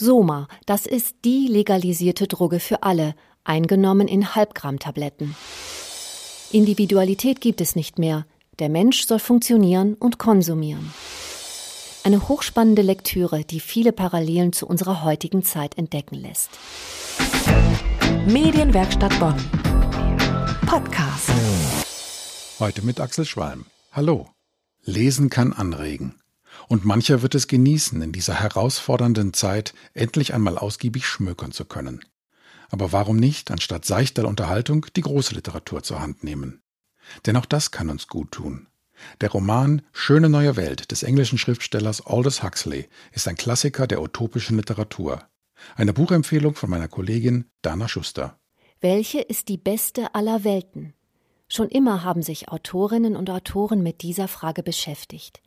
Soma, das ist die legalisierte Droge für alle, eingenommen in Halbgramm-Tabletten. Individualität gibt es nicht mehr. Der Mensch soll funktionieren und konsumieren. Eine hochspannende Lektüre, die viele Parallelen zu unserer heutigen Zeit entdecken lässt. Medienwerkstatt Bonn. Podcast. Heute mit Axel Schwalm. Hallo. Lesen kann anregen. Und mancher wird es genießen, in dieser herausfordernden Zeit endlich einmal ausgiebig schmökern zu können. Aber warum nicht, anstatt seichter Unterhaltung, die große Literatur zur Hand nehmen? Denn auch das kann uns gut tun. Der Roman Schöne neue Welt des englischen Schriftstellers Aldous Huxley ist ein Klassiker der utopischen Literatur. Eine Buchempfehlung von meiner Kollegin Dana Schuster. Welche ist die beste aller Welten? Schon immer haben sich Autorinnen und Autoren mit dieser Frage beschäftigt.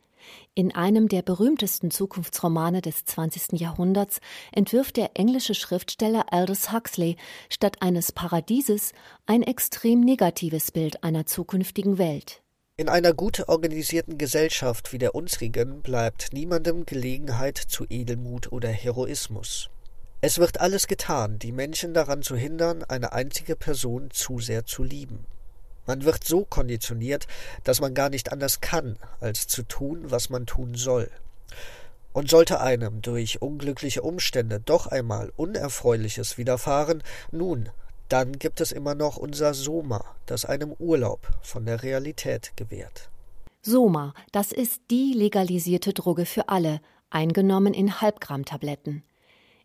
In einem der berühmtesten Zukunftsromane des 20. Jahrhunderts entwirft der englische Schriftsteller Aldous Huxley statt eines Paradieses ein extrem negatives Bild einer zukünftigen Welt. In einer gut organisierten Gesellschaft wie der unsrigen bleibt niemandem Gelegenheit zu Edelmut oder Heroismus. Es wird alles getan, die Menschen daran zu hindern, eine einzige Person zu sehr zu lieben. Man wird so konditioniert, dass man gar nicht anders kann, als zu tun, was man tun soll. Und sollte einem durch unglückliche Umstände doch einmal Unerfreuliches widerfahren, nun, dann gibt es immer noch unser Soma, das einem Urlaub von der Realität gewährt. Soma, das ist die legalisierte Droge für alle, eingenommen in Halbgramm-Tabletten.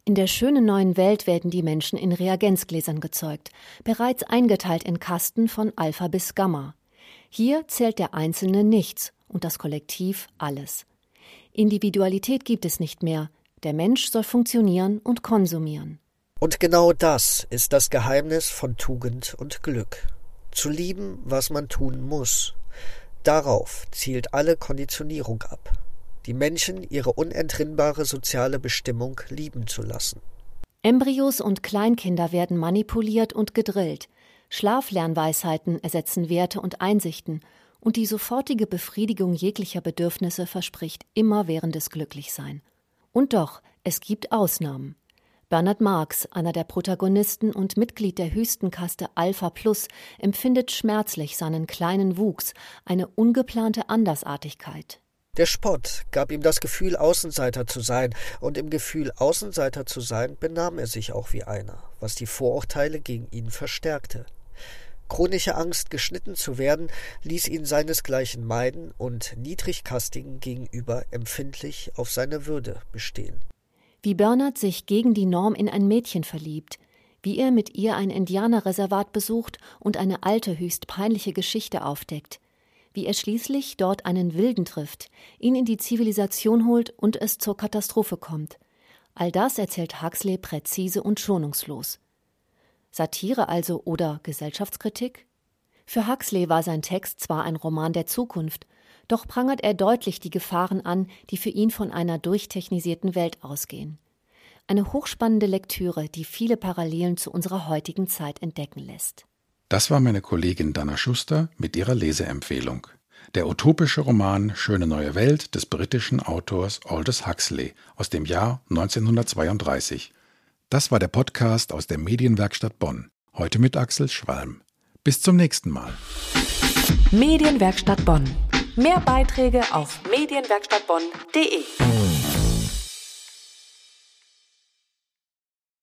In der schönen neuen Welt werden die Menschen in Reagenzgläsern gezeugt, bereits eingeteilt in Kasten von Alpha bis Gamma. Hier zählt der Einzelne nichts und das Kollektiv alles. Individualität gibt es nicht mehr. Der Mensch soll funktionieren und konsumieren. Und genau das ist das Geheimnis von Tugend und Glück. Zu lieben, was man tun muss. Darauf zielt alle Konditionierung ab die Menschen ihre unentrinnbare soziale Bestimmung lieben zu lassen. Embryos und Kleinkinder werden manipuliert und gedrillt. Schlaflernweisheiten ersetzen Werte und Einsichten, und die sofortige Befriedigung jeglicher Bedürfnisse verspricht immerwährendes Glücklichsein. Und doch, es gibt Ausnahmen. Bernard Marx, einer der Protagonisten und Mitglied der höchsten Kaste Alpha Plus, empfindet schmerzlich seinen kleinen Wuchs, eine ungeplante Andersartigkeit. Der Spott gab ihm das Gefühl, Außenseiter zu sein, und im Gefühl, Außenseiter zu sein, benahm er sich auch wie einer, was die Vorurteile gegen ihn verstärkte. Chronische Angst, geschnitten zu werden, ließ ihn seinesgleichen meiden und Niedrigkastigen gegenüber empfindlich auf seine Würde bestehen. Wie Bernard sich gegen die Norm in ein Mädchen verliebt, wie er mit ihr ein Indianerreservat besucht und eine alte, höchst peinliche Geschichte aufdeckt, wie er schließlich dort einen Wilden trifft, ihn in die Zivilisation holt und es zur Katastrophe kommt. All das erzählt Huxley präzise und schonungslos. Satire also oder Gesellschaftskritik? Für Huxley war sein Text zwar ein Roman der Zukunft, doch prangert er deutlich die Gefahren an, die für ihn von einer durchtechnisierten Welt ausgehen. Eine hochspannende Lektüre, die viele Parallelen zu unserer heutigen Zeit entdecken lässt. Das war meine Kollegin Dana Schuster mit ihrer Leseempfehlung. Der utopische Roman Schöne neue Welt des britischen Autors Aldous Huxley aus dem Jahr 1932. Das war der Podcast aus der Medienwerkstatt Bonn. Heute mit Axel Schwalm. Bis zum nächsten Mal. Medienwerkstatt Bonn. Mehr Beiträge auf medienwerkstattbonn.de.